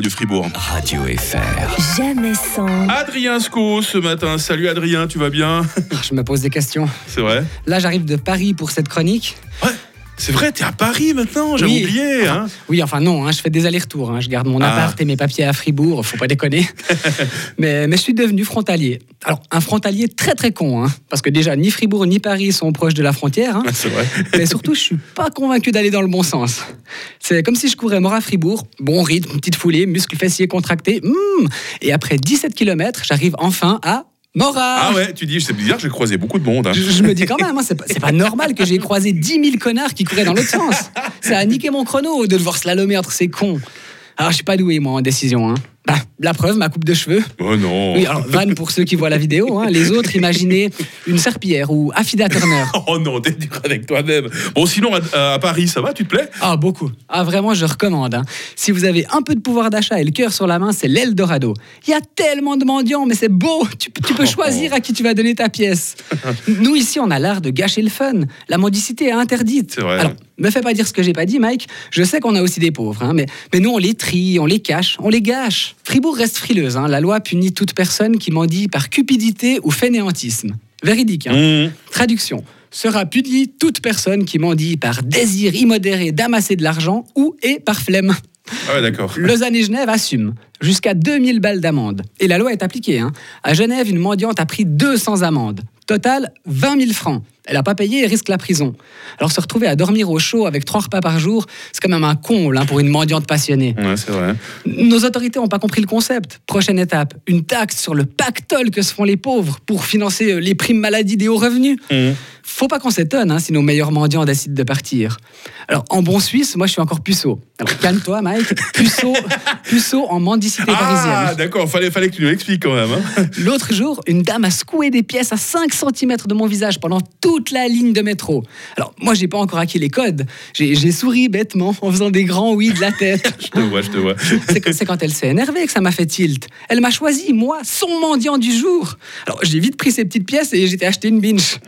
du Fribourg. Radio FR. Jamais sans. Adrien Sco ce matin. Salut Adrien, tu vas bien? Je me pose des questions. C'est vrai? Là, j'arrive de Paris pour cette chronique. Ouais. C'est vrai, t'es à Paris maintenant, j'avais Oui. oublié. Hein Oui, enfin non, hein, je fais des allers-retours. hein. Je garde mon Ah. appart et mes papiers à Fribourg, faut pas déconner. mais, mais je suis devenu frontalier. Alors, un frontalier très très con, hein, parce que déjà, ni Fribourg ni Paris sont proches de la frontière. C'est vrai. mais surtout, je suis pas convaincu d'aller dans le bon sens. C'est comme si je courais mort à Fribourg, bon rythme, petite foulée, muscles fessiers contractés, hmm. et après 17 km, j'arrive enfin à Mora. Ah ouais, tu dis, c'est bizarre, j'ai croisé beaucoup de monde. hein. Je, je me dis quand même, hein, c'est pas, c'est pas normal que j'ai croisé 10 000 connards qui couraient dans l'autre sens. Ça a niqué mon chrono de devoir slalomer entre ces cons. Alors, je suis pas doué, moi, en décision. hein. Bah, la preuve, ma coupe de cheveux. Oh non. Oui, alors, van pour ceux qui voient la vidéo. hein. Les autres, imaginez une serpillière ou Affida Turner. Oh non, t'es dur avec toi-même. Bon, sinon, à, à Paris, ça va, tu te plais? Ah, beaucoup. Ah, vraiment, je recommande. hein. Si vous avez un peu de pouvoir d'achat et le cœur sur la main, c'est l'Eldorado. Il y a tellement de mendiants, mais c'est beau. Tu, peux- tu peux choisir à qui tu vas donner ta pièce. Nous, ici, on a l'art de gâcher le fun. La mendicité est interdite. C'est vrai. Alors, me fais pas dire ce que j'ai pas dit, Mike. Je sais qu'on a aussi des pauvres, hein, mais, mais nous, on les trie, on les cache, on les gâche. Fribourg reste frileuse. hein. La loi punit toute personne qui mendie par cupidité ou fainéantisme. Véridique. hein. Mmh. Traduction. Sera punie toute personne qui mendie par désir immodéré d'amasser de l'argent ou et par flemme. Ah ouais, d'accord. Lausanne et Genève assument jusqu'à 2000 balles d'amende. Et la loi est appliquée. hein. À Genève, une mendiante a pris 200 amendes. Total, 20 000 francs. Elle n'a pas payé et risque la prison. Alors se retrouver à dormir au chaud avec trois repas par jour, c'est quand même un comble hein, pour une mendiante passionnée. Ouais, c'est vrai. Nos autorités n'ont pas compris le concept. Prochaine étape, une taxe sur le pactole que se font les pauvres pour financer euh, les primes maladie des hauts revenus. Mmh. Faut pas qu'on s'étonne hein, si nos meilleurs mendiants décident de partir. Alors, en bon suisse, moi, je suis encore puceau. Alors, calme-toi, Mike. Puceau, puceau en mendicité Ah, parisienne. d'accord, fallait, fallait que tu nous l'expliques quand même. hein. L'autre jour, une dame a secoué des pièces à 5 cm de mon visage pendant toute la ligne de métro. Alors, moi, j'ai pas encore acquis les codes. J'ai souri bêtement en faisant des grands oui de la tête. Je te vois, je te vois. C'est quand elle s'est énervée que ça m'a fait tilt. Elle m'a choisi, moi, son mendiant du jour. Alors j'ai vite pris ces petites pièces et j'étais acheté une binge.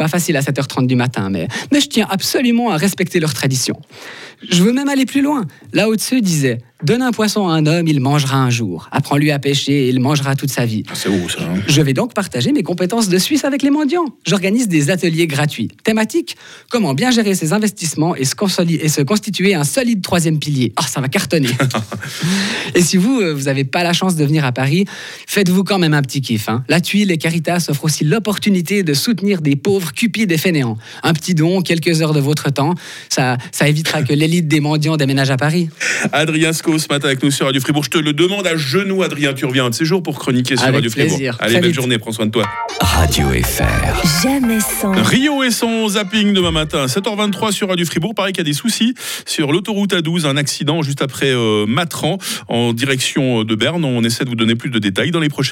Pas facile à 7h30 du matin, mais, mais je tiens absolument à respecter leurs traditions. Je veux même aller plus loin. Là au-dessus disait Donne un poisson à un homme, il mangera un jour. Apprends-lui à pêcher, il mangera toute sa vie. Ah, C'est où ça hein? Je vais donc partager mes compétences de Suisse avec les mendiants. J'organise des ateliers gratuits. Thématique Comment bien gérer ses investissements et se, et se constituer un solide troisième pilier. Ah, ça va cartonner. et si vous, euh, vous n'avez pas la chance de venir à Paris, faites-vous quand même un petit kiff. hein. La Tuile et Caritas offrent aussi l'opportunité de soutenir des pauvres cupides et fainéants. Un petit don, quelques heures de votre temps, ça, ça évitera que l'élite des mendiants déménage à Paris. Adrien Ce matin avec nous sur Radio Fribourg. Je te le demande à genoux, Adrien. Tu reviens un de ces jours pour chroniquer sur Avec Radio Fribourg. Allez, Très belle vite. journée, prends soin de toi. Radio FR. Jamais sans. Rio et son zapping demain matin, 7h23 sur Radio Fribourg. Pareil qu'il y a des soucis sur l'autoroute A12, un accident juste après euh, Matran en direction de Berne. On essaie de vous donner plus de détails dans les prochaines